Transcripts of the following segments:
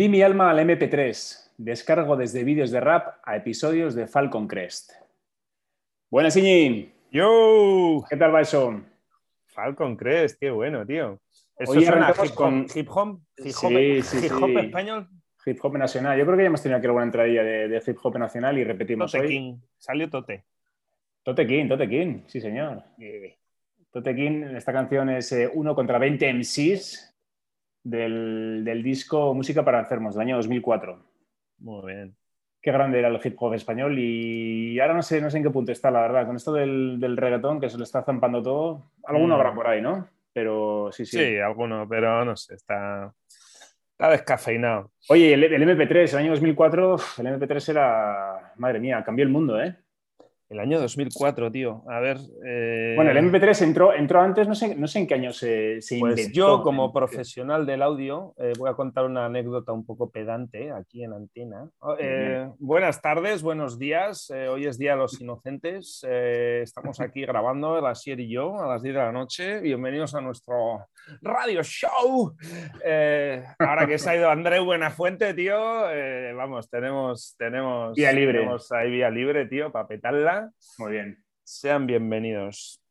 Vendí mi alma al MP3. Descargo desde vídeos de rap a episodios de Falcon Crest. Buenas, Iñi. ¡Yo! ¿Qué tal va eso? Falcon Crest, qué bueno, tío. Eso Hoy suena hip, con hip hop, hip hop, sí, sí, hip -hop español. Hip hop nacional. Yo creo que ya hemos tenido aquí alguna entradilla de, de hip hop nacional y repetimos Tote hoy. King. Salió Tote. Tote King, Tote King, sí señor. Tote King, esta canción es eh, uno contra 20 MCs del, del, disco Música para Enfermos del año 2004. Muy bien. Qué grande era el hip hop español y ahora no sé, no sé en qué punto está, la verdad. Con esto del, del reggaetón que se le está zampando todo, alguno Mm. habrá por ahí, ¿no? Pero sí, sí. Sí, alguno, pero no sé, está, está descafeinado. Oye, el, el MP3, el año 2004, uf, el MP3 era, madre mía, cambió el mundo, ¿eh? El año 2004, tío. A ver. eh, Bueno, el MP3 entró, entró antes, no sé, no sé en qué año se, se Pues inventó. yo, como profesional del audio, eh, voy a contar una anécdota un poco pedante eh, aquí en Antena. Oh, buenas tardes, buenos días. Hoy es Día de los Inocentes. Estamos aquí grabando, la Sier y yo, a las 10 de la noche. Bienvenidos a nuestro radio show. Ahora que se ha ido Andreu Buenafuente, tío, vamos, tenemos, tenemos, Vía libre. tenemos ahí vía libre, tío, para petarla. Muy bien. Sean bienvenidos.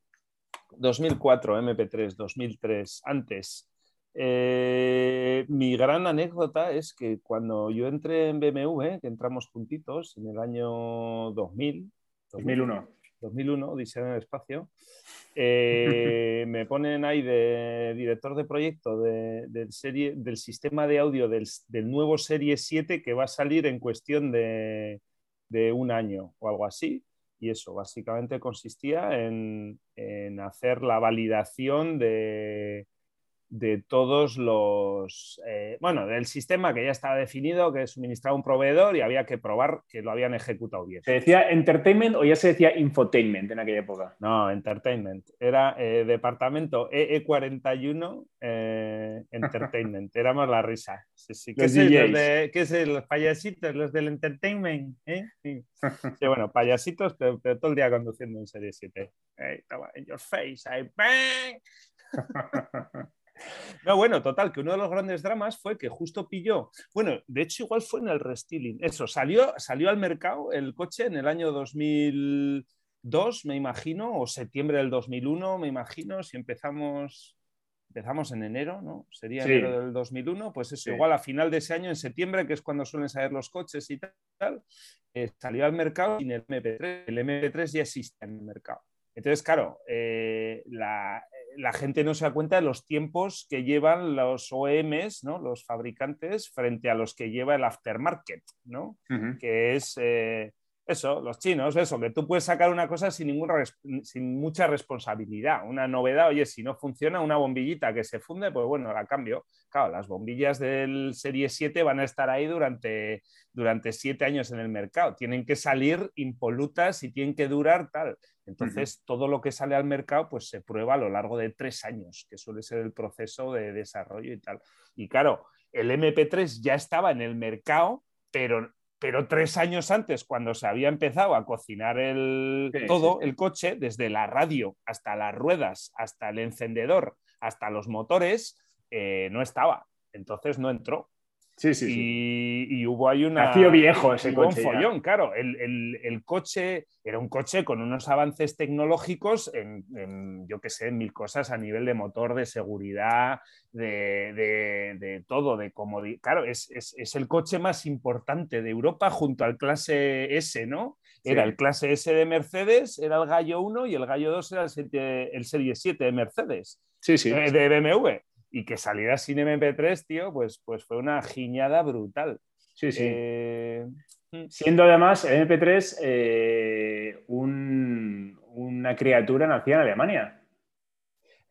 2004, MP3, 2003, antes. Eh, mi gran anécdota es que cuando yo entré en BMW, que entramos juntitos en el año 2000, 2001. 2001, Odisea en el espacio, eh, me ponen ahí de director de proyecto de, del, serie, del sistema de audio del, del, nuevo Serie 7 que va a salir en cuestión de, de un año o algo así. Y eso básicamente consistía en, en hacer la validación de, de todos los, eh, bueno, del sistema que ya estaba definido, que suministraba un proveedor y había que probar que lo habían ejecutado bien. ¿Se decía entertainment o ya se decía infotainment en aquella época? No, entertainment. Era eh, departamento EE41 eh, entertainment. Éramos la risa. Sí, sí. ¿Qué, Los es, DJs. los de, ¿Qué es los payasitos, los del entertainment? ¿eh? Sí. Sí, bueno, payasitos, pero, pero, todo el día conduciendo en Serie 7. Hey, toma, in your face, I bang. No, bueno, total, que uno de los grandes dramas fue que justo pilló, bueno, de hecho igual fue en el restyling, eso, salió, salió al mercado el coche en el año 2002, me imagino, o septiembre del 2001, me imagino, si empezamos, empezamos en enero, ¿no? Sería Sí. enero del 2001, pues eso, Sí. igual a final de ese año, en septiembre, que es cuando suelen salir los coches y tal, eh, salió al mercado sin el MP3, el MP3 ya existe en el mercado. Entonces, claro, eh, la, la, gente no se da cuenta de los tiempos que llevan los OEMs, ¿no? los fabricantes, frente a los que lleva el aftermarket, ¿no? Uh -huh. que es eh, eso, los chinos, eso, que tú puedes sacar una cosa sin, ninguna, sin mucha responsabilidad, una novedad, oye, si no funciona una bombillita que se funde, pues bueno, la cambio. Claro, las bombillas del Serie 7 van a estar ahí durante, durante siete años en el mercado, tienen que salir impolutas y tienen que durar tal. Entonces, uh -huh. todo lo que sale al mercado pues se prueba a lo largo de tres años, que suele ser el proceso de desarrollo y tal. Y claro, el MP3 ya estaba en el mercado, pero, pero tres años antes, cuando se había empezado a cocinar el, sí, todo, sí, sí. el coche, desde la radio hasta las ruedas, hasta el encendedor, hasta los motores, eh, no estaba. Entonces no entró. Sí, sí, y, sí. y, hubo ahí una. Nació viejo ese coche. Un follón, ya. claro. El, el, el, coche era un coche con unos avances tecnológicos en, en yo qué sé, en mil cosas a nivel de motor, de seguridad, de, de, de todo, de comodidad. Claro, es, es, es, el coche más importante de Europa junto al clase S, ¿no? Era sí. el clase S de Mercedes, era el Gallo 1 y el Gallo 2 era el, 7, el Serie 7 de Mercedes. Sí, sí. Eh, de BMW y que saliera sin MP3, tío, pues, pues fue una giñada brutal. Sí, sí. Eh... Siendo además el MP3 eh, un, una criatura nacida en Alemania.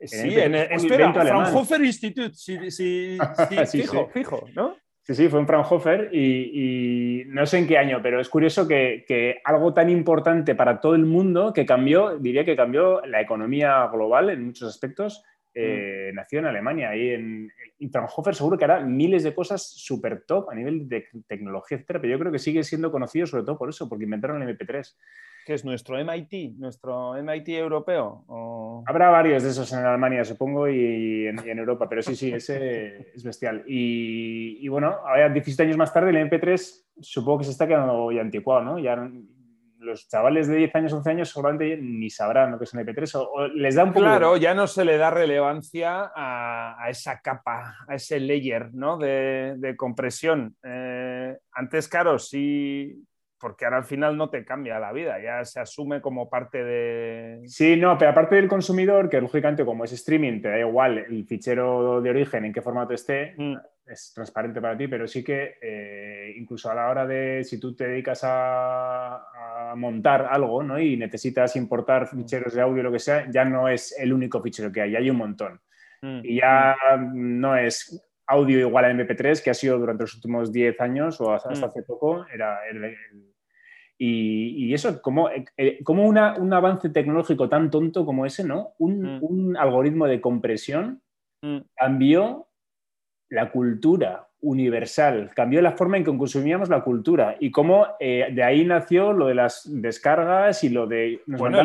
Sí, en el, espera, Fraunhofer Institute, sí, sí, sí, sí fijo, fijo, ¿no? Sí, sí, fue en Fraunhofer y, y, no sé en qué año, pero es curioso que, que, algo tan importante para todo el mundo que cambió, diría que cambió la economía global en muchos aspectos, eh, mm. nació en Alemania y en, Fraunhofer seguro que hará miles de cosas súper top a nivel de tecnología, etcétera, pero yo creo que sigue siendo conocido sobre todo por eso, porque inventaron el MP3. ¿Qué es nuestro MIT? ¿Nuestro MIT europeo? ¿O... Habrá varios de esos en Alemania, supongo, y en, Europa, pero sí, sí, ese es bestial. Y, bueno, ahora 17 años más tarde, el MP3 supongo que se está quedando ya anticuado, ¿no? Ya los chavales de 10 años, 11 años seguramente ni sabrán lo que es un MP3 o, les da un poco... Claro, ya no se le da relevancia a, esa capa, a ese layer ¿no? de, compresión. Eh, antes, claro, sí, porque ahora al final no te cambia la vida, ya se asume como parte de... Sí, no, pero aparte del consumidor, que lógicamente como es streaming, te da igual el fichero de origen, en qué formato esté, mm. es transparente para ti, pero sí que eh, incluso a la hora de si tú te dedicas a, montar algo ¿no? y necesitas importar mm. ficheros de audio o lo que sea, ya no es el único fichero que hay, ya hay un montón. Mm. Y ya no es audio igual a MP3, que ha sido durante los últimos 10 años o hasta, hace poco, era el y, eso, como, eh, como un avance tecnológico tan tonto como ese, ¿no? Un, mm. algoritmo de compresión mm. cambió la cultura universal, cambió la forma en que consumíamos la cultura y cómo eh, de ahí nació lo de las descargas y lo de nos bueno,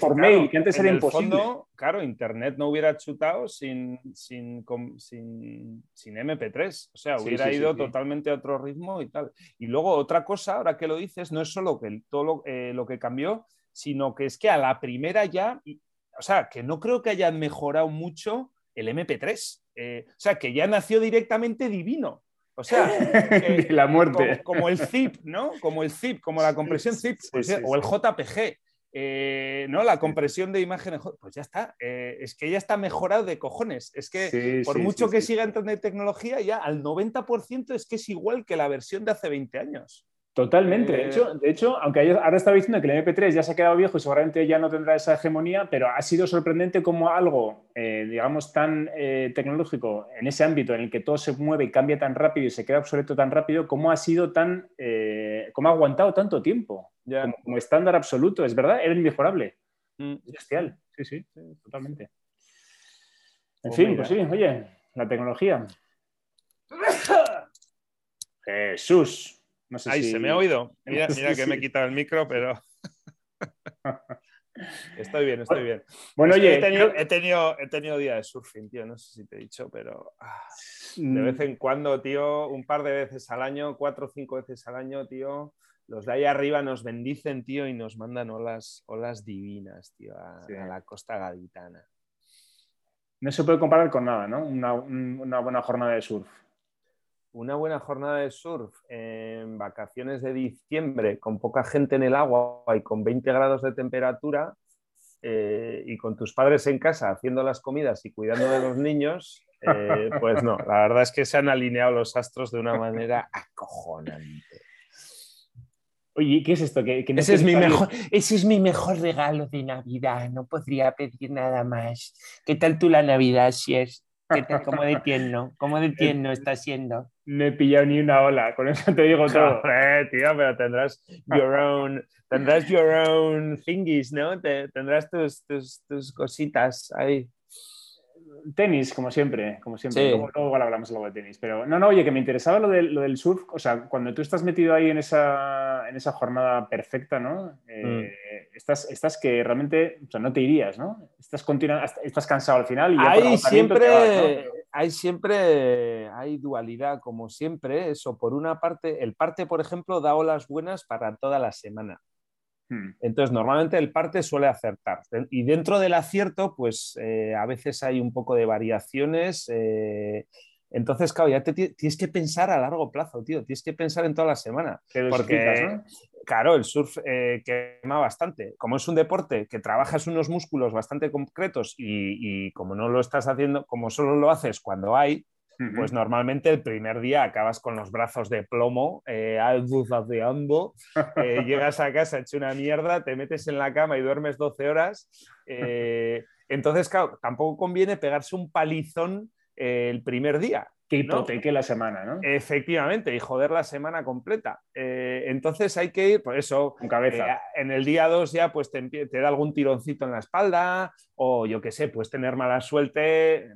por mail, que antes era imposible. claro, Internet no hubiera chutado sin, sin, sin, sin MP3, o sea, hubiera ido totalmente a otro ritmo y tal. Y luego otra cosa, ahora que lo dices, no es solo que todo lo, eh, lo que cambió, sino que es que a la primera ya, o sea, que no creo que hayan mejorado mucho el MP3. Eh, o sea, que ya nació directamente divino. O sea, la muerte. Como, el zip, ¿no? Como el zip, como la compresión zip, pues, o el JPG. Eh, ¿no? La compresión de imágenes, pues ya está, eh, es que ya está mejorado de cojones. Es que por mucho que siga entrando en tecnología, ya al 90% es que es igual que la versión de hace 20 años. Totalmente. De, hecho, de hecho, aunque ahora estaba diciendo que el MP3 ya se ha quedado viejo y seguramente ya no tendrá esa hegemonía, pero ha sido sorprendente como algo, eh, digamos, tan eh, tecnológico en ese ámbito en el que todo se mueve y cambia tan rápido y se queda obsoleto tan rápido, cómo ha sido tan, eh, cómo ha aguantado tanto tiempo. Como, estándar absoluto, es verdad, era inmejorable. Mm. bestial, sí, sí, totalmente. En pues fin, pues sí, oye, la tecnología. Jesús. No sé Ay, se me ha oído. Mira, que me he quitado el micro, pero. estoy bien, estoy bien. Bueno, oye. He tenido, he, tenido, he tenido, día de surfing, tío. No sé si te he dicho, pero. Ah, de vez en cuando, tío, un par de veces al año, cuatro o cinco veces al año, tío. Los de ahí arriba nos bendicen, tío, y nos mandan olas, olas divinas, tío, a, la costa gaditana. No se puede comparar con nada, ¿no? una buena jornada de surf una buena jornada de surf en vacaciones de diciembre con poca gente en el agua y con 20 grados de temperatura eh, y con tus padres en casa haciendo las comidas y cuidando de los niños, eh, pues no, la verdad es que se han alineado los astros de una manera acojonante. Oye, ¿qué es esto? ese, es mi mejor, ese es mi mejor regalo de Navidad, no podría pedir nada más. ¿Qué tal tú la Navidad, si es? ¿Cómo de tierno? ¿Cómo de tierno está siendo? No he pillado ni una ola, con eso te digo todo. tío, pero tendrás your own, tendrás your own thingies, ¿no? tendrás tus, tus, tus, cositas ahí. Tenis, como siempre, como siempre. Luego, hablamos luego de tenis. Pero no, no, oye, que me interesaba lo, lo del surf. O sea, cuando tú estás metido ahí en esa, en esa jornada perfecta, ¿no? Eh, mm. Estás, estás, que realmente, o sea, no te irías, ¿no? Estás, estás cansado al final y ya hay siempre, hay siempre, hay dualidad, como siempre. Eso, por una parte, el parte, por ejemplo, da olas buenas para toda la semana. Hmm. Entonces, normalmente el parte suele acertar. Y dentro del acierto, pues eh, a veces hay un poco de variaciones. Eh, entonces, claro, ya te tienes que pensar a largo plazo, tío. Tienes que pensar en toda la semana. Porque, claro, el surf eh, quema bastante. Como es un deporte que trabajas unos músculos bastante concretos y, y como no lo estás haciendo, como solo lo haces cuando hay, pues normalmente el primer día acabas con los brazos de plomo, eh, albuzaceando, eh, llegas a casa hecho una mierda, te metes en la cama y duermes 12 horas. Eh, entonces, claro, tampoco conviene pegarse un palizón el primer día que hipoteque la semana, ¿no? Efectivamente, y joder la semana completa. Eh, entonces hay que ir, por eso, con cabeza. Eh, en el día 2 ya pues te, da algún tironcito en la espalda, o yo qué sé, puedes tener mala suerte.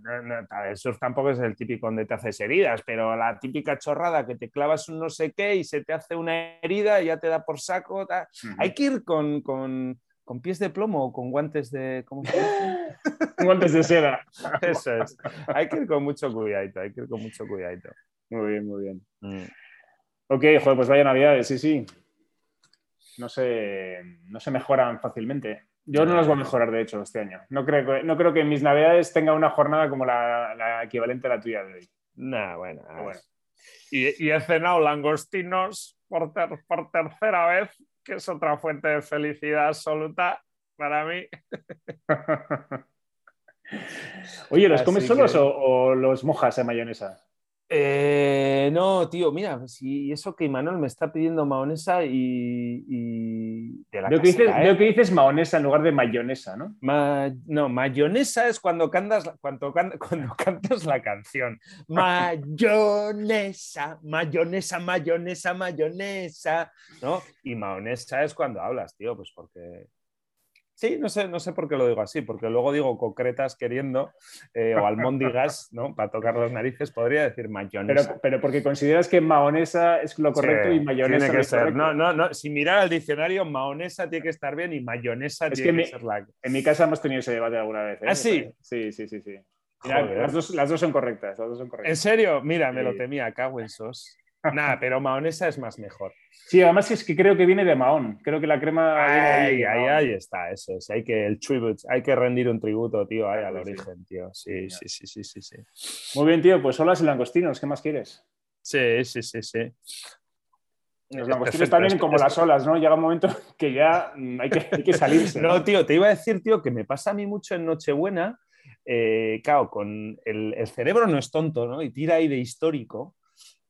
el surf tampoco es el típico donde te haces heridas, pero la típica chorrada que te clavas un no sé qué y se te hace una herida y ya te da por saco. Hay que ir con, con pies de plomo o con guantes de. ¿Cómo se guantes de seda. Eso es. Hay que ir con mucho cuidadito, hay que ir con mucho cuidadito. Muy bien, muy bien. Mm. Ok, joder, pues vaya Navidades, sí, sí. No se, no se mejoran fácilmente. Yo no las voy a mejorar, de hecho, este año. No creo, no creo que en mis Navidades tenga una jornada como la, equivalente a la tuya de hoy. Nah, bueno. bueno. Y, he cenado langostinos por, por tercera vez, que es otra fuente de felicidad absoluta para mí. Oye, ¿los comes solos o, los mojas en mayonesa? Eh, no, tío, mira, si eso que Manuel me está pidiendo mayonesa y, de la veo, que dices, ¿eh? que dices mayonesa en lugar de mayonesa, ¿no? no, mayonesa es cuando cantas, cuando, cuando cantas la canción. Mayonesa, mayonesa, mayonesa, mayonesa, ¿no? Y mayonesa es cuando hablas, tío, pues porque Sí, no sé, no sé por qué lo digo así, porque luego digo concretas queriendo eh, o almóndigas, ¿no? Para tocar las narices, podría decir mayonesa. Pero, pero porque consideras que maonesa es lo correcto y mayonesa tiene que ser. No, no, no. Si mirar el diccionario, maonesa tiene que estar bien y mayonesa tiene que, ser la. En mi casa hemos tenido ese debate alguna vez. ¿eh? ¿Ah, sí? Sí, sí, sí, sí. las, dos, las, dos, son correctas, las dos son correctas. ¿En serio? Mira, me lo temía, cago en sos. Nada, pero maonesa es más mejor. Sí, además es que creo que viene de Mahón. Creo que la crema. Ahí, ahí, ahí, está, eso es. Hay que, el tribute, hay que rendir un tributo, tío, ahí al origen, tío. Sí, sí, sí, sí, sí, sí. Muy bien, tío. Pues olas y langostinos, ¿qué más quieres? Sí, sí, sí, sí. Los langostinos también como las olas, ¿no? Llega un momento que ya hay que, hay que salirse. ¿no? tío, te iba a decir, tío, que me pasa a mí mucho en Nochebuena. Eh, claro, con el, el, cerebro no es tonto, ¿no? Y tira ahí de histórico.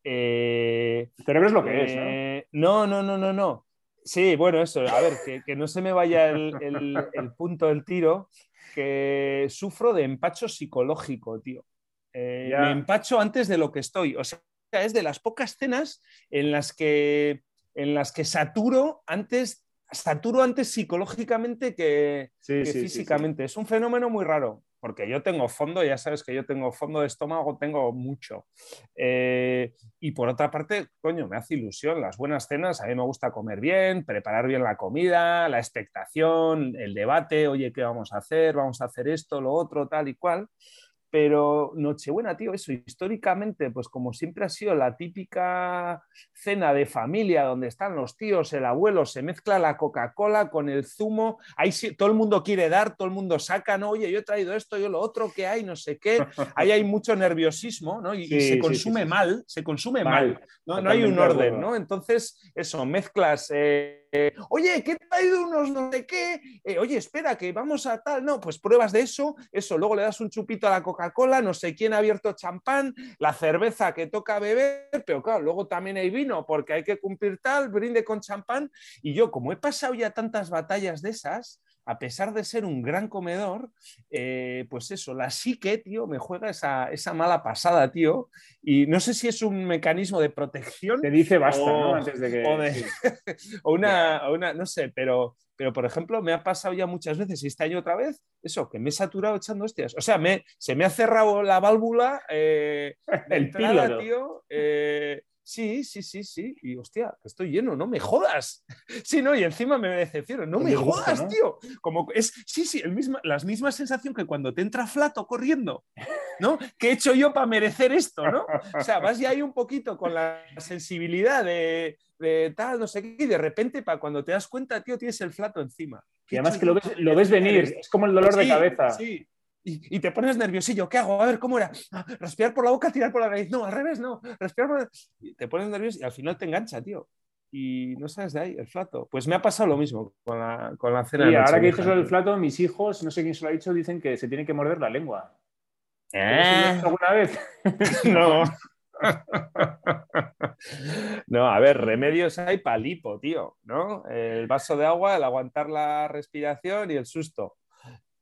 Eh, el cerebro es lo que es, eh, ¿no? No, no, no, no, Sí, bueno, eso, a ver, que, no se me vaya el, punto del tiro, que sufro de empacho psicológico, tío. Eh, me empacho antes de lo que estoy. O sea, es de las pocas cenas en las que, en las que saturo antes, saturo antes psicológicamente que, físicamente. es un fenómeno muy raro porque yo tengo fondo, ya sabes que yo tengo fondo de estómago, tengo mucho. Eh, y por otra parte, coño, me hace ilusión las buenas cenas, a mí me gusta comer bien, preparar bien la comida, la expectación, el debate, oye, ¿qué vamos a hacer? Vamos a hacer esto, lo otro, tal y cual. Pero Nochebuena, tío, eso históricamente, pues como siempre ha sido la típica cena de familia donde están los tíos, el abuelo, se mezcla la Coca-Cola con el zumo, ahí sí, todo el mundo quiere dar, todo el mundo saca, no, oye, yo he traído esto, yo lo otro, ¿qué hay? No sé qué. Ahí hay mucho nerviosismo, ¿no? Y, se consume mal, se consume mal, ¿no? no hay un orden, ¿no? Entonces, eso, mezclas... Eh, oye, ¿qué he traído unos no sé qué? Eh, oye, espera, que vamos a tal, no, pues pruebas de eso, eso, luego le das un chupito a la Coca-Cola, no sé quién ha abierto champán, la cerveza que toca beber, pero claro, luego también hay vino porque hay que cumplir tal, brinde con champán. Y yo, como he pasado ya tantas batallas de esas, a pesar de ser un gran comedor, eh, pues eso, la psique, tío, me juega esa, mala pasada, tío. Y no sé si es un mecanismo de protección. Te dice basta, ¿no? Antes de que. O, una, una, no sé, pero, pero por ejemplo, me ha pasado ya muchas veces, y este año otra vez, eso, que me he saturado echando hostias. O sea, me, se me ha cerrado la válvula. Eh, El entrada, tío. Eh, Sí, sí, sí, sí. Y hostia, estoy lleno, no me jodas. Sí, no, y encima me decepciono, no me jodas, tío. Como es, sí, sí, el misma, la misma sensación que cuando te entra flato corriendo, ¿no? ¿Qué he hecho yo para merecer esto, no? O sea, vas ya ahí un poquito con la sensibilidad de, tal, no sé qué, y de repente, para cuando te das cuenta, tío, tienes el flato encima. Y además que lo ves, lo ves venir, es como el dolor de cabeza. Sí, y, te pones nerviosillo. ¿Qué hago? A ver, ¿cómo era? Ah, respirar por la boca, tirar por la nariz. No, al revés, no. Respirar por la... Te pones nervioso y al final te engancha, tío. Y no sabes de ahí, el flato. Pues me ha pasado lo mismo con la, con la cena. Y ahora que dices el flato, mis hijos, no sé quién se lo ha dicho, dicen que se tiene que morder la lengua. ¿Eh? ¿Alguna vez? no. No, a ver, remedios hay palipo, tío, ¿no? El vaso de agua, el aguantar la respiración y el susto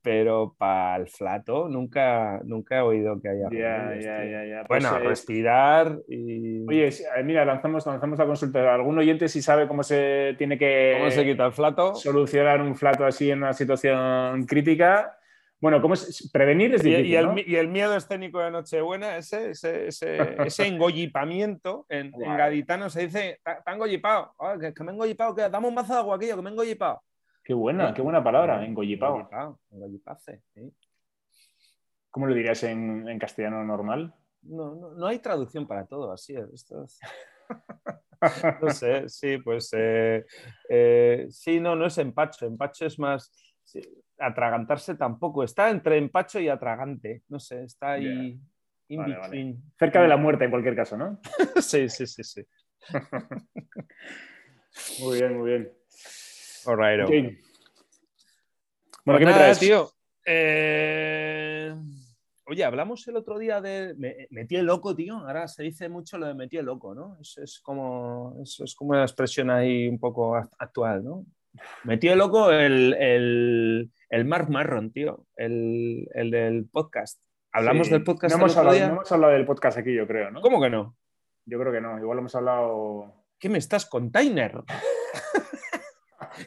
pero para el flato nunca, nunca he oído que haya. Ya, ya, ya, ya. Bueno, pues, eh, respirar y. Oye, eh, mira, lanzamos, lanzamos la consulta. ¿Algún oyente si sabe cómo se tiene que. ¿Cómo se quita el flato? Solucionar un flato así en una situación crítica. Bueno, ¿cómo es? Prevenir es difícil. Y, el, y el, miedo escénico de Nochebuena, ese, ese, ese, ese engollipamiento, en, gaditano se dice, está engollipado, que, me he engollipado, que dame un vaso de agua aquí, que me he engollipado. Qué buena, qué buena palabra, engollipao. Engollipase, sí. ¿Cómo lo dirías en, en castellano normal? No, no, no hay traducción para todo, así es. Esto es- no sé, sí, pues eh, eh, sí, no, no es empacho. Empacho es más. sí, atragantarse tampoco. Está entre empacho y atragante. No sé, está ahí. In Vale, vale. between. Cerca de la muerte en cualquier caso, ¿no? sí, sí, sí, sí. Muy bien, muy bien. Oh. Bueno, ¿qué Pues me nada, traes? tío? Eh, Oye, hablamos el otro día de. Me, metí el loco, tío. Ahora se dice mucho lo de metí el loco, ¿no? Eso es como, eso es como una expresión ahí un poco act- actual, ¿no? Metí el loco el, el, el Mark Marron, tío. El, el del podcast. ¿Hablamos Sí. del podcast No el hemos, otro hablado, día? no hemos hablado del podcast aquí, yo creo, ¿no? ¿Cómo que no? Yo creo que no. Igual hemos hablado. ¿Qué me estás container?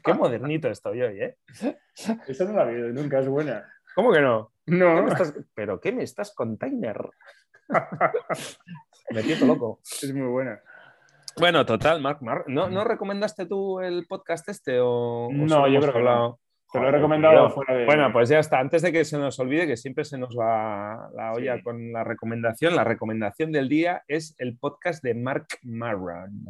Qué modernito estoy hoy, ¿eh? Esa no la he oído nunca, es buena. ¿Cómo que no? ¿Qué No, me estás- ¿Pero qué me estás container? Me tiento loco. es muy buena. Bueno, total, Mark, Mark. ¿No, ¿no recomendaste tú el podcast este o, No, yo creo que no. hablado? Te lo he recomendado fuera de. Bueno, pues ya está. Antes de que se nos olvide, que siempre se nos va la olla Sí. con la recomendación, la recomendación del día es el podcast de Mark Maron.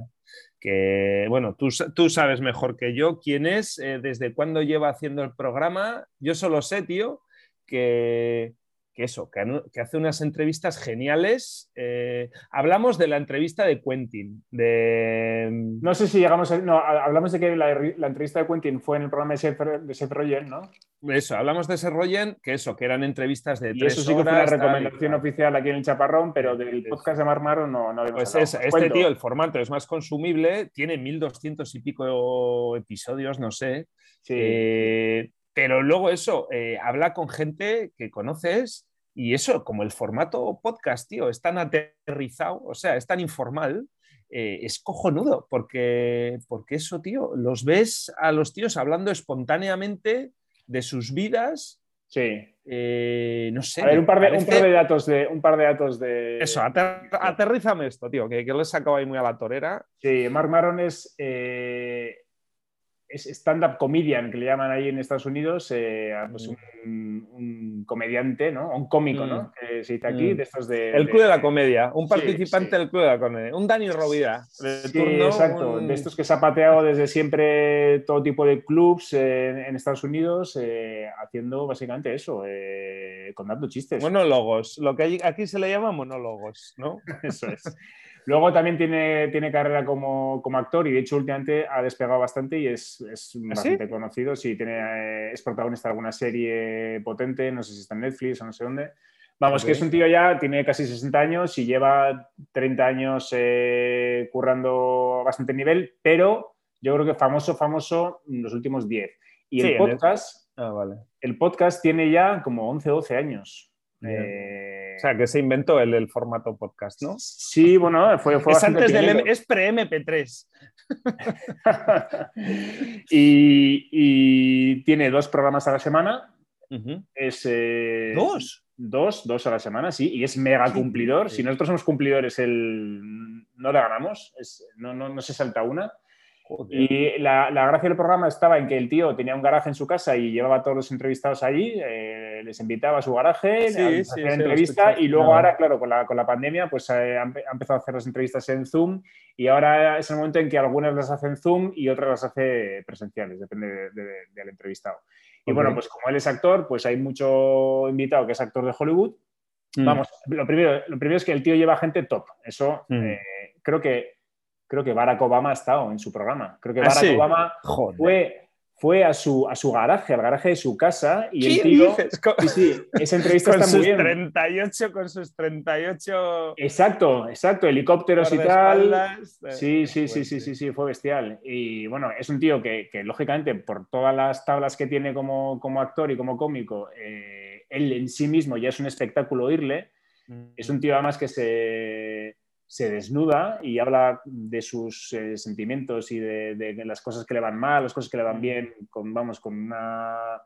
Que, bueno, tú, tú sabes mejor que yo quién es, eh, desde cuándo lleva haciendo el programa. Yo solo sé, tío, que, que eso, que, hace unas entrevistas geniales. Eh, hablamos de la entrevista de Quentin, de... No sé si llegamos a. No, hablamos de que la, la entrevista de Quentin fue en el programa de Seth, de Seth Rogen, ¿no? Eso, hablamos de ese Rogen, que eso, que eran entrevistas de Y tres eso sí que fue tal y recomendación oficial aquí en el Chaparrón, pero del podcast de Mar Maro no, no Pues es- este cuento. tío, el formato es más consumible, tiene 1200 y pico episodios, no sé. Sí. Eh, pero luego eso, eh, habla con gente que conoces y eso, como el formato podcast, tío, es tan aterrizado, o sea, es tan informal, eh, es cojonudo, porque, porque eso, tío, los ves a los tíos hablando espontáneamente de sus vidas, sí. eh, no sé. A ver, un par, de, un parece- par de datos de. Un par de datos de. Eso, ater- aterrízame esto, tío, que, que lo he sacado ahí muy a la torera. Sí, Mark Maron es, eh, es stand-up comedian, que le llaman ahí en Estados Unidos, eh, pues un, un comediante, ¿no? Un cómico, ¿no? Que se dice aquí, Mm. de estos de... El Club de la Comedia, un participante sí. del Club de la Comedia, un Dani Rovira, de Sí, turno, exacto. un- De estos que se ha pateado desde siempre todo tipo de clubs eh, en Estados Unidos, eh, haciendo básicamente eso, eh, contando chistes. monólogos, lo que hay- aquí se le llama monólogos, ¿no? Eso es. Luego también tiene, tiene carrera como, como actor y de hecho últimamente ha despegado bastante y es, es ¿Ah, bastante conocido. Sí, tiene, eh, es protagonista de alguna serie potente, no sé si está en Netflix o no sé dónde. Vamos, Ok. que es un tío ya, tiene casi 60 años y lleva 30 años eh, currando a bastante nivel, pero yo creo que famoso, famoso los últimos 10. Y Sí, el podcast, Ah, vale. el podcast tiene ya como 11 o 12 años. Eh, O sea, que se inventó el, el formato podcast, ¿no? Sí, bueno, fue, fue Es antes del. M- es pre-MP3. y, y tiene dos programas a la semana. Es, eh, ¿Dos? Dos, dos a la semana, sí. Y es mega cumplidor. Sí. Si nosotros somos cumplidores, el, no le ganamos. Es- no, no, no se salta una. Joder. Y la, la gracia del programa estaba en que el tío tenía un garaje en su casa y llevaba a todos los entrevistados allí, eh, les invitaba a su garaje, Sí, les sí, lo entrevista y luego Ah. ahora, claro, con la, con la pandemia, pues eh, ha, empe- ha empezado a hacer las entrevistas en Zoom y ahora es el momento en que algunas las hace en Zoom y otras las hace presenciales, depende de- de- del entrevistado. Y bueno, pues como él es actor, pues hay mucho invitado que es actor de Hollywood. Mm. Vamos, lo primero, lo primero es que el tío lleva gente top. Eso Mm. eh, creo que creo que Barack Obama ha estado en su programa. Creo que ¿Ah, Barack sí? Obama Joder. fue, fue a, su, a su garaje, al garaje de su casa, y el ¿Qué tío. dices? Con, Sí, sí, esa entrevista con está muy sus bien. 38, con sus 38 Exacto, exacto, helicópteros y tal. Eh, Sí, sí, sí, sí, sí, sí, fue bestial. Y bueno, es un tío que, que, lógicamente, por todas las tablas que tiene como, como actor y como cómico, eh, él en sí mismo ya es un espectáculo oírle. Es un tío además que se, se desnuda y habla de sus eh, sentimientos y de, las cosas que le van mal, las cosas que le van bien, con, vamos, con una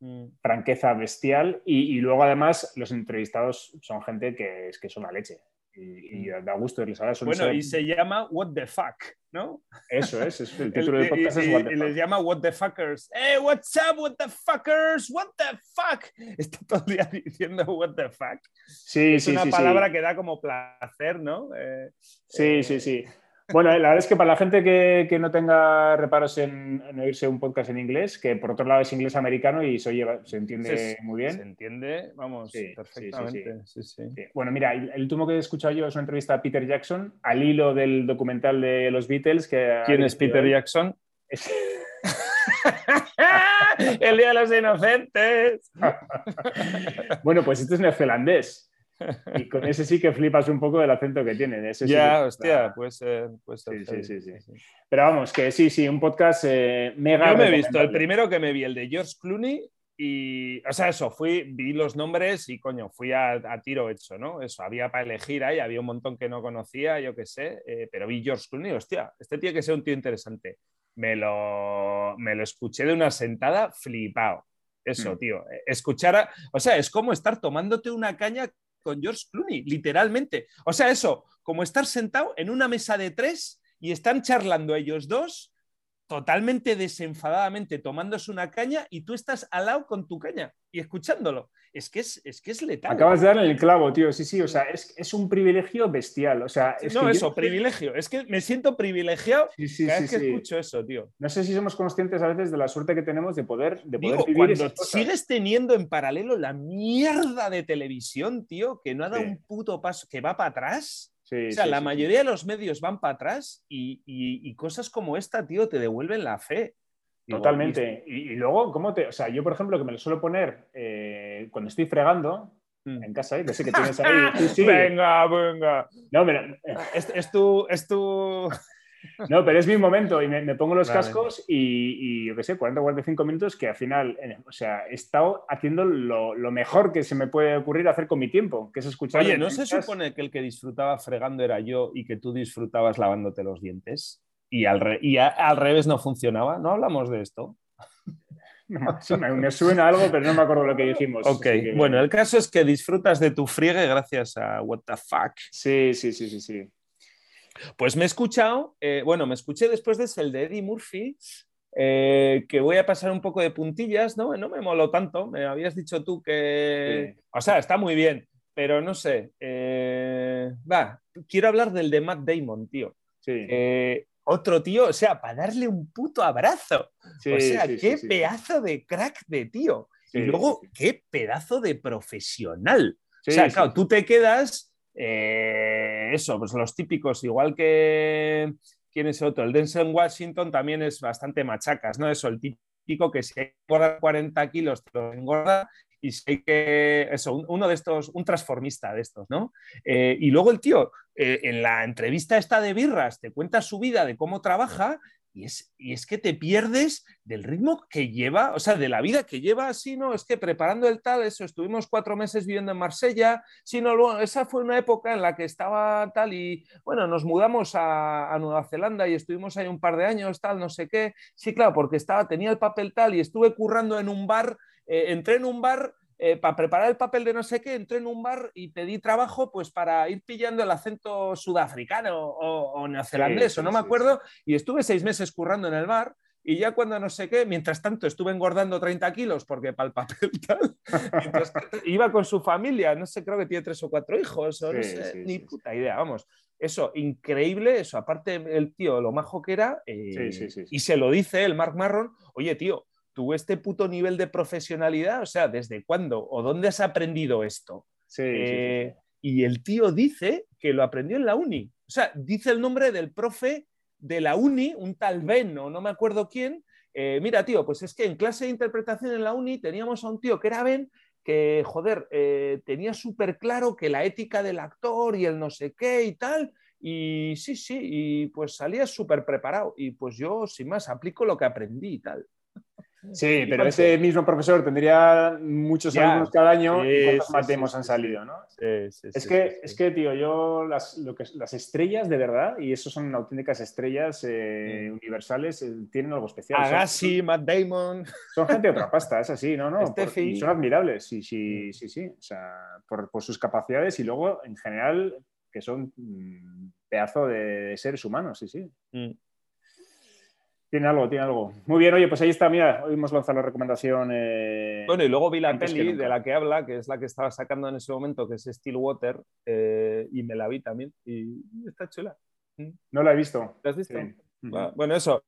Mm. franqueza bestial. Y, y luego además los entrevistados son gente que es que son la leche. Y, y da gusto irles hablar. Bueno, y se llama What the Fuck. ¿no? Eso es, es el título del podcast y, es What the y fuck. les llama What the Fuckers. ¡Eh, what's up, what the fuckers! What the fuck! Está todo el día diciendo What the fuck. Sí, es sí, una sí, palabra sí. que da como placer, ¿no? Eh, Sí, eh, sí, sí. Bueno, la verdad es que para la gente que, que no tenga reparos en, en oírse un podcast en inglés, que por otro lado es inglés americano y se, oye, se entiende muy bien. Se entiende, vamos, Sí, sí, sí, sí. perfectamente. Sí. Bueno, mira, el, el último que he escuchado yo es una entrevista a Peter Jackson al hilo del documental de los Beatles. Que ¿Quién es Peter. Jackson? Es- el Día de los Inocentes. bueno, pues este es neozelandés. Y con ese sí que flipas un poco del acento que tiene. Ese sí ya, que- hostia, ser Sí, sí, sí, sí. sí. Pero vamos, que sí, sí, un podcast eh, mega. Yo me he visto el primero que me vi, el de George Clooney, y, o sea, eso, fui, vi los nombres y coño, fui a, a tiro hecho, ¿no? Eso, había para elegir ahí, había un montón que no conocía, yo qué sé, eh, pero vi George Clooney, hostia, este tiene que ser un tío interesante. Me lo, me lo escuché de una sentada flipado. Eso, Mm. tío, eh, escuchar, a- o sea, es como estar tomándote una caña con George Clooney, literalmente. O sea, eso, como estar sentado en una mesa de tres y están charlando ellos dos totalmente desenfadadamente tomándose una caña y tú estás al lado con tu caña y escuchándolo. Es que es, es, que es letal. Acabas de darle el clavo, tío. Sí, sí, o sea, es, es un privilegio bestial. O sea, es no, que eso, privilegio. Es que me siento privilegiado Sí, sí, cada sí, vez que escucho eso, tío. No sé si somos conscientes a veces de la suerte que tenemos de poder, de poder Digo, vivir cuando esas cosas. sigues teniendo en paralelo la mierda de televisión, tío, que no ha dado un puto paso, que va para atrás. Sí, O sea, sí, la sí, mayoría de los medios van para atrás y, y- y cosas como esta, tío, te devuelven la fe. Totalmente. Y, y luego, ¿cómo te.? O sea, yo, por ejemplo, que me lo suelo poner eh, cuando estoy fregando Mm. en casa, ¿eh? que sé que tienes ahí. Venga, venga. No, pero, Es, es tu, es tu... no, pero es mi momento y me, me pongo los Vale. cascos y, y, yo qué sé, 40 45 minutos que al final, eh, o sea, he estado haciendo lo, lo mejor que se me puede ocurrir hacer con mi tiempo, que es escuchar. Oye, ¿no se supone que el que disfrutaba fregando era yo y que tú disfrutabas lavándote los dientes? Y al, re- y a- al revés no funcionaba. ¿No hablamos de esto? No, sí, me, suena algo, pero no me acuerdo lo que dijimos. Ok, que- bueno, el caso es que disfrutas de tu friegue gracias a What the Fuck. Sí, sí, sí, sí, sí. Pues me he escuchado, eh, bueno, me escuché después de ese, el de Eddie Murphy, eh, que voy a pasar un poco de puntillas, ¿no? No me moló tanto, me habías dicho tú que... Sí. O sea, está muy bien, pero no sé. eh, Va, quiero hablar del de Matt Damon, tío. Sí, otro tío, o sea, para darle un puto abrazo. sí, o sea, qué pedazo de crack de tío. Sí, y luego, qué pedazo de profesional. Sí, o sea, claro, tú te quedas, eh, eso, pues los típicos, igual que, ¿quién es otro? El Denzel Washington también es bastante machacas, ¿no? Eso, el típico que si hay que engordar 40 kilos, te lo engorda, y si hay que, eso, un- uno de estos, un transformista de estos, ¿no? Eh, y luego el tío, eh, en la entrevista esta de Birras, te cuenta su vida, de cómo trabaja, y es, y es que te pierdes del ritmo que lleva, o sea, de la vida que lleva así, ¿no? Es que preparando el tal, eso, estuvimos cuatro meses viviendo en Marsella, sino luego, esa fue una época en la que estaba tal y, bueno, nos mudamos a, a Nueva Zelanda y estuvimos ahí un par de años, tal, no sé qué. Sí, claro, porque estaba, tenía el papel tal y estuve currando en un bar, eh, entré en un bar eh, para preparar el papel de no sé qué, entré en un bar y pedí trabajo pues para ir pillando el acento sudafricano o, o neozelandés, Sí, o no sí, me sí, acuerdo, y estuve seis meses currando en el bar. Y ya cuando no sé qué, mientras tanto estuve engordando 30 kilos porque para el papel tal, mientras tanto, iba con su familia, no sé, creo que tiene tres o cuatro hijos, o no sé, ni puta idea, vamos. Eso, increíble, eso, aparte el tío, lo majo que era, eh, y se lo dice el Mark Marron, oye tío, tú este puto nivel de profesionalidad, o sea, ¿desde cuándo o dónde has aprendido esto? Sí, sí, sí, sí. Eh, Y el tío dice que lo aprendió en la uni. O sea, dice el nombre del profe de la uni, un tal Ben o no me acuerdo quién. Eh, mira, tío, pues es que en clase de interpretación en la uni teníamos a un tío que era Ben, que, joder, eh, tenía súper claro que la ética del actor y el no sé qué y tal. Y sí, sí, y pues salía súper preparado. Y pues yo, sin más, aplico lo que aprendí y tal. Sí, pero ese mismo profesor tendría muchos Ya. alumnos cada año Sí, y cuántos sí, matemos sí, han salido, ¿no? Es que, es que, tío, yo las, lo que, las estrellas de verdad, y eso son auténticas estrellas eh, universales, eh, tienen algo especial. Son- Agassi, Matt Damon. Son gente de otra pasta, es así, ¿no? no por- y son admirables, sí, sí, sí, sí. O sea, por, por sus capacidades y luego, en general, que son mm, pedazo de, seres humanos, sí, sí. Mm. Tiene algo, tiene algo. Muy bien, oye, pues ahí está, mira, hoy hemos lanzado la recomendación. Eh, bueno, y luego vi la peli de la que habla, que es la que estaba sacando en ese momento, que es Stillwater, eh, y me la vi también, y está chula. Mm. No la he visto. ¿La has visto? Bueno, eso.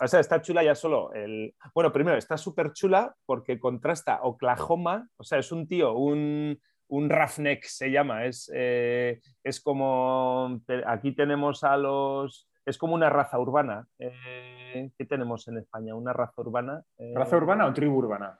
O sea, está chula ya solo. El... Bueno, primero, está súper chula porque contrasta Oklahoma, o sea, es un tío, un, un roughneck se llama, es, eh, es como, aquí tenemos a los, es como una raza urbana. Eh, ¿Qué tenemos en España? ¿Una raza urbana? ¿Raza urbana o tribu urbana?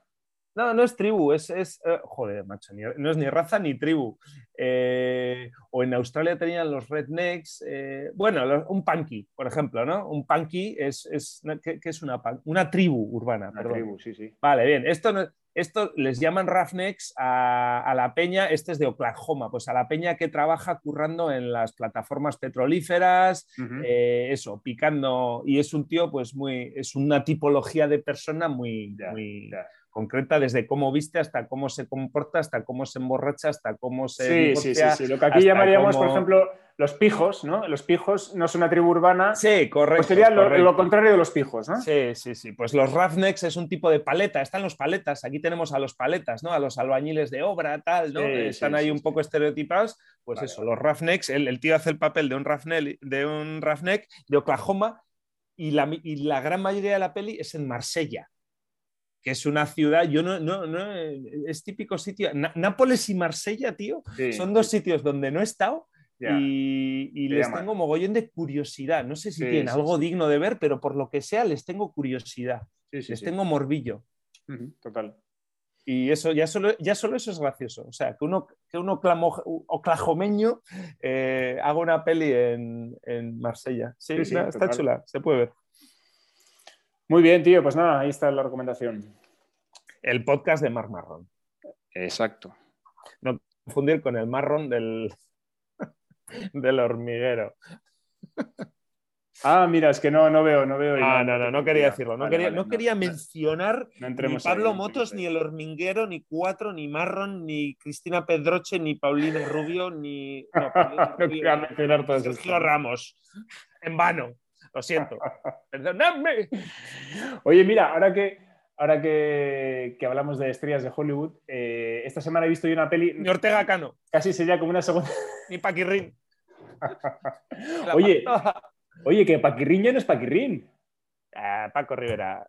No, no es tribu, es, es eh, joder, macho, no es ni raza ni tribu. Eh, o en Australia tenían los rednecks, eh, bueno, un punky, por ejemplo, ¿no? Un punky es, es ¿qué, es una, una tribu urbana. Una tribu, sí, sí. Vale, bien, esto, esto les llaman roughnecks a, a, la peña, este es de Oklahoma, pues a la peña que trabaja currando en las plataformas petrolíferas, eso, picando, y es un tío, pues muy, es una tipología de persona muy, muy concreta desde cómo viste hasta cómo se comporta, hasta cómo se emborracha, hasta cómo se. Sí, sí, sí, Lo que aquí llamaríamos, por ejemplo, los pijos, ¿no? Los pijos no son una tribu urbana. Sí, correcto. Pues sería Lo, contrario de los pijos, ¿no? Sí, sí, sí. Pues los roughnecks es un tipo de paleta. Están los paletas. Aquí tenemos a los paletas, ¿no? A los albañiles de obra, tal, ¿no? Están ahí un poco estereotipados. Pues eso, los roughnecks. El, tío hace el papel de un roughneck de, un roughneck de Oklahoma y la, y la gran mayoría de la peli es en Marsella que es una ciudad, yo no, no, no es típico sitio. Nápoles y Marsella, tío, son dos sitios donde no he estado y, les tengo mogollón de curiosidad. No sé si tienen algo digno de ver, pero por lo que sea, les tengo curiosidad. les tengo morbillo. Total. Y eso, ya solo, ya solo eso es gracioso. O sea, que uno, que uno oclajomeño eh, haga una peli en, en Marsella. Sí, está chula, se puede ver. Muy bien, tío, pues nada, ahí está la recomendación. El podcast de Mar Marrón. Exacto. No confundir con el marrón del, del hormiguero. Ah, mira, es que no, no veo, no veo. Ah, no, no, no quería decirlo. No quería, no quería mencionar ni Pablo Motos, ni el hormiguero, ni Cuatro, ni Marrón, ni Cristina Pedroche, ni Paulina Rubio, ni. No, Paulina Rubio, mencionar Sergio Ramos. En vano. Lo siento. Perdonadme. Oye, mira, ahora que, ahora que, hablamos de estrellas de Hollywood, eh, esta semana he visto yo una peli. Ni Ortega Cano. Casi sería como una segunda. Ni Paquirrín. oye, oye, que Paquirrín ya no es Paquirrín. Ah, Paco Rivera.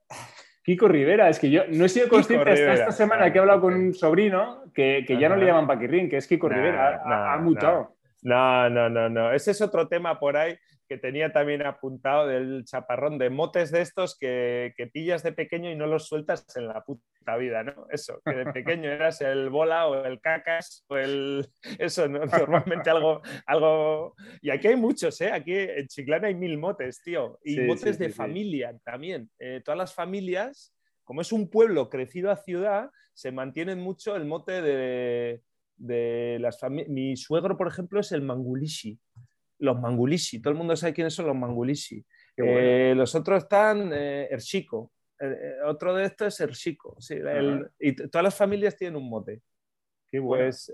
Kiko Rivera, es que yo no he sido consciente hasta esta semana que he hablado con un sobrino que, ya no le llaman Paquirrín, que es Kiko Rivera. Ha, mutado. No, no, no, no. Ese es otro tema por ahí que tenía también apuntado del chaparrón de motes de estos que, pillas de pequeño y no los sueltas en la puta vida, ¿no? Eso, que de pequeño eras el bola o el cacas o el... Eso, normalmente algo, algo... Y aquí hay muchos, ¿eh? Aquí en Chiclana hay mil motes, tío. Y motes de familia también. Eh, todas las familias, como es un pueblo crecido a ciudad, se mantienen mucho el mote de, de las familias. Mi suegro, por ejemplo, es el mangulishi los Mangulishi. Todo el mundo sabe quiénes son los Mangulishi. Eh, los otros están eh, Erchico. Eh, otro de estos es Erchico. y todas las familias tienen un mote. Qué bueno. Pues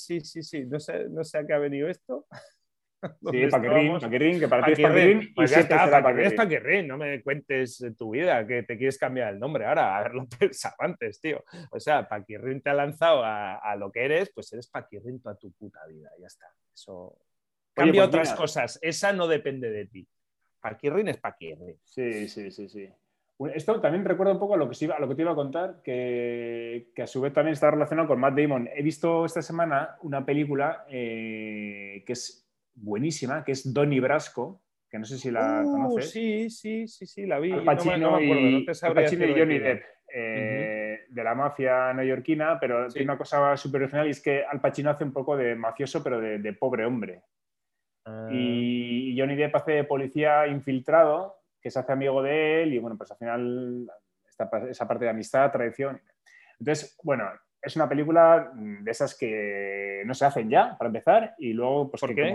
sí, sí, sí. No sé, no sé a qué ha venido esto. Sí, Paquirrín, Paquirrín, que para ti es y pues es no me cuentes tu vida, que te quieres cambiar el nombre ahora, haberlo pensado antes, tío. O sea, Paquirrín te ha lanzado a, a, lo que eres, pues eres Paquirrín toda tu puta vida, ya está. Eso, Cambia pues otras cosas. Esa no depende de ti. Paquirrin es Paquirrin. Sí, sí, sí, sí. Esto también recuerda un poco a lo que, iba, a lo que te iba a contar, que, a su vez también está relacionado con Matt Damon. He visto esta semana una película eh, que es buenísima, que es Donnie Brasco, que no sé si la uh, conoces. Sí, sí, sí, sí, la vi. Al Pacino, no me, acuerdo, no te Al Pacino y Johnny Depp, eh, de la mafia neoyorquina, pero tiene una cosa súper original y es que Al Pacino hace un poco de mafioso, pero de pobre hombre. Ah. Y Johnny Depp hace de policía infiltrado, que se hace amigo de él, y bueno, pues al final esa parte de amistad, tradición. Entonces, bueno, es una película de esas que no se hacen ya, para empezar, y luego, pues, ¿Por, qué?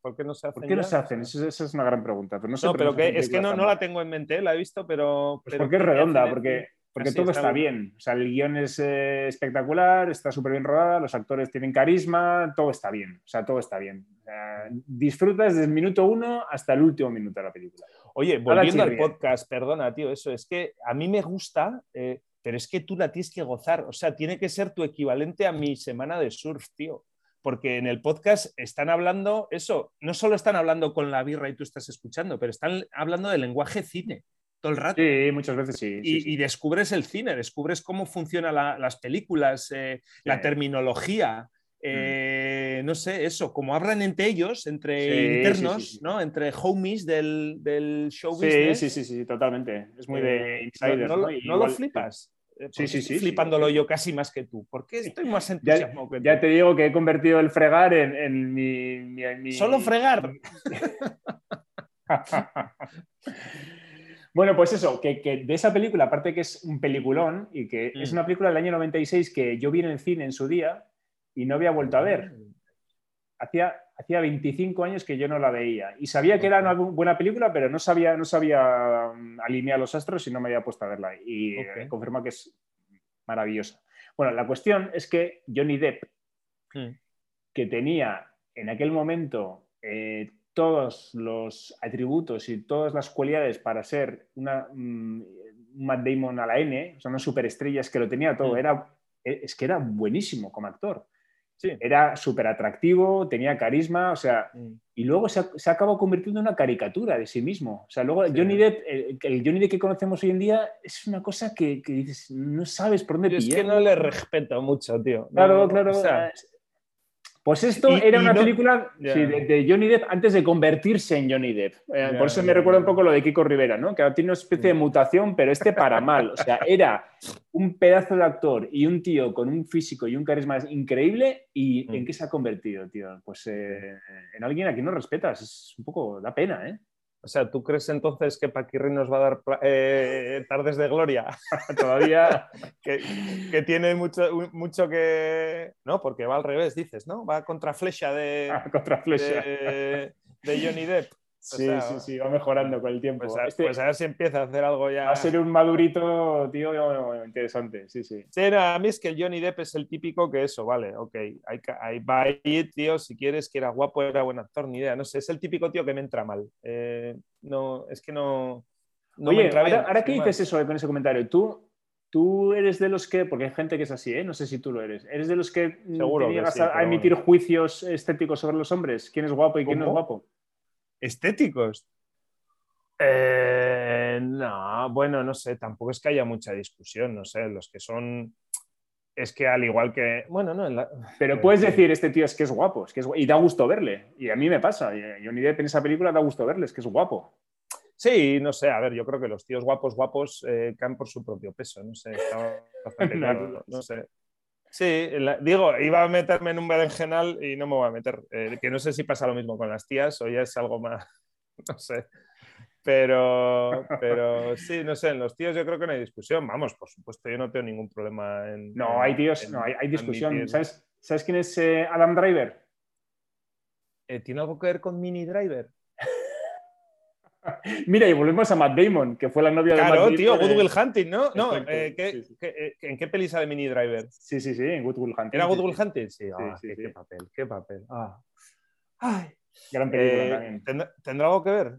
¿Por, qué? no se hacen? ¿Por qué no se hacen? Esa, es una gran pregunta. Pero no, sé pero que, es que no, no, la tengo en mente, la he visto, pero. Pues porque es redonda, porque Porque Así todo está está bien. bien. O sea, el guion es eh, espectacular, está súper bien rodada, los actores tienen carisma, todo está bien. O sea, todo está bien. O sea, disfrutas desde el minuto uno hasta el último minuto de la película. Oye, volviendo al podcast, perdona, tío, eso es que a mí me gusta, eh, pero es que tú la tienes que gozar. O sea, tiene que ser tu equivalente a mi semana de surf, tío. Porque en el podcast están hablando, eso, no solo están hablando con la birra y tú estás escuchando, pero están hablando de lenguaje cine todo el rato. Sí, muchas veces sí. sí, y, sí. y descubres el cine, descubres cómo funcionan la- las películas, eh, la terminología, eh, no sé, eso, como hablan entre ellos, entre internos. ¿no? Entre homies del, del show Sí, business. sí, sí, sí, totalmente. Es muy Eh, de insider. no, no lo- flipas. Eh, Sí, sí, sí. Flipándolo yo casi más que tú. ¿Por qué estoy más Ya, entusiasmado que tú? ya te digo que he convertido el fregar en, en mi, mi- mi- Solo fregar. bueno, pues eso, que, que de esa película, aparte que es un peliculón y que es Mm. una película del año 96 que yo vi en el cine en su día y no había vuelto a ver. Hacía, hacía 25 años que yo no la veía y sabía que era una bu- buena película, pero no sabía, no sabía mm, alinear los astros y no me había puesto a verla. Y eh, confirma que es maravillosa. Bueno, la cuestión es que Johnny Depp Mm. que tenía en aquel momento eh, todos los atributos y todas las cualidades para ser una, mm, un Matt Damon a la N, o sea, una superestrella, es que lo tenía todo, Mm. era, es que era buenísimo como actor. Sí. Era súper atractivo, tenía carisma, o sea, Mm. y luego se, se acabó convirtiendo en una caricatura de sí mismo. O sea, luego Sí. Johnny Depp, el, el Johnny Depp que conocemos hoy en día es una cosa que, que dices, no sabes por dónde Yo es que pillar. no le respeto mucho, tío. Claro, No, claro. o sea, pues esto y- era y una no- película sí, de, de Johnny Depp antes de convertirse en Johnny Depp. Eh, por eso me recuerda un poco lo de Kiko Rivera, ¿no? Que ahora tiene una especie de mutación, pero este para mal. O sea, era un pedazo de actor y un tío con un físico y un carisma increíble. ¿Y Mm. en qué se ha convertido, tío? Pues eh, en alguien a quien no respetas. Es un poco, da pena, ¿eh? O sea, ¿tú crees entonces que Paquirri nos va a dar eh, tardes de gloria? Todavía. que, que tiene mucho, mucho que. No, porque va al revés, dices, ¿no? Va contra flecha de, contra flecha. de, de Johnny Depp. Sí, sea, sí, sí, va mejorando con el tiempo. Pues a, Este pues a ver si empieza a hacer algo ya. va a ser un madurito, tío, interesante. Sí, sí. Sí, no, a mí es que el Johnny Depp es el típico que eso, vale, ok, hay, va ahí, tío, si quieres que era guapo, era buen actor, ni idea, no sé, es el típico tío que me entra mal. Eh, no, es que no, no me Oye, entra bien. ahora, ahora que dices eso con ese comentario, tú, tú eres de los que, porque hay gente que es así, ¿eh? no sé si tú lo eres, ¿eres de los que Seguro te niegas sí, a, emitir bueno. juicios estéticos sobre los hombres? ¿Quién es guapo y quién no es ¿Cómo? guapo? ¿Estéticos? Eh, no, bueno, no sé, tampoco es que haya mucha discusión, no sé, los que son... Es que al igual que... Bueno, no, la- Pero puedes decir, este tío es que es guapo, es que es gu- y da gusto verle. Y a mí me pasa, Johnny Depp en esa película da gusto verle, es que es guapo. Sí, no sé, a ver, yo creo que los tíos guapos, guapos eh, caen por su propio peso, no sé, está bastante claro, no sé. Sí, la- digo, iba a meterme en un berenjenal y no me voy a meter, eh, que no sé si pasa lo mismo con las tías o ya es algo más, no sé. Pero, pero sí, no sé, en los tíos yo creo que no hay discusión. Vamos, por supuesto, yo no tengo ningún problema en. No, en- hay tíos, en no, hay, hay discusión. admitir- ¿Sabes, ¿Sabes quién es eh, Adam Driver? Eh, ¿Tiene algo que ver con Mini Driver? Mira, y volvemos a Matt Damon, que fue la novia de Matt Claro, tío, Good Will Hunting, ¿no? No, eh, ¿qué- sí, sí. qué- eh, ¿en qué peli sale Mini Driver? Sí, sí, sí, en Good Will Hunting. ¿Era sí, Good sí. Will Hunting? Sí, ah, sí, qué, sí. qué papel, qué papel. Ah. Ay. Gran película Eh, también. ¿tendrá, tendrá algo que ver?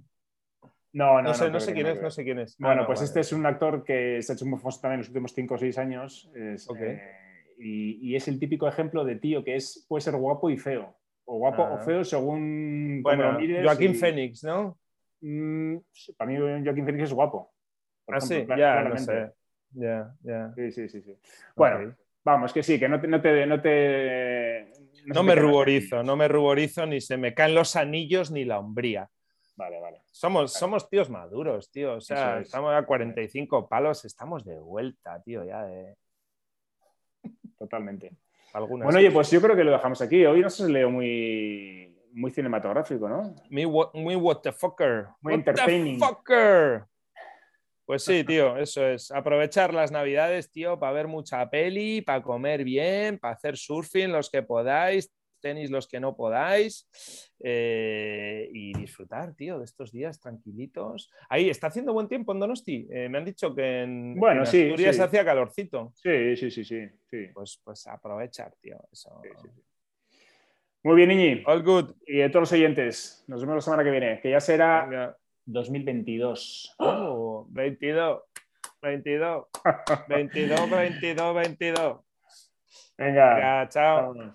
No, no, No, sé, no sé quién es, no sé quién es. Bueno, Ah, no, pues vale. este es un actor que se ha hecho muy famoso también en los últimos 5 o 6 años. es, eh, y, y es el típico ejemplo de tío que es, puede ser guapo y feo. O guapo Ah. o feo según Bueno. Joaquín y- Phoenix, ¿no? Mm, para mí Joaquín Phoenix es guapo. por Ah, ejemplo, sí, ya, no sé. Ya, ya. Sí, sí, sí, sí. Bueno, Ok. vamos, que sí, que no te... No, te, no, te, No se me ruborizo, no me ruborizo, ni se me caen los anillos ni la hombría. Vale, vale. Somos, somos tíos maduros, tío. O sea, es. estamos a 45 palos, estamos de vuelta, tío, ya de Totalmente. algunas. Bueno, oye, pues yo creo que lo dejamos aquí. Hoy nos leo muy, muy cinematográfico, ¿no? Muy, muy what the fucker. Muy What the entertaining. fucker. Pues sí, tío, eso es. Aprovechar las navidades, tío, para ver mucha peli, para comer bien, para hacer surfing los que podáis, tenis los que no podáis eh, y disfrutar, tío, de estos días tranquilitos. Ahí, está haciendo buen tiempo en Donosti. Eh, me han dicho que en, bueno, sí, Asturias hacía calorcito. Sí, sí, sí, sí. Pues, pues aprovechar, tío. Muy bien, Iñi. All good. Y a todos los oyentes, nos vemos la semana que viene, que ya será 2022. Oh, 22. 22, 22, 22, 22. Venga, Venga chao.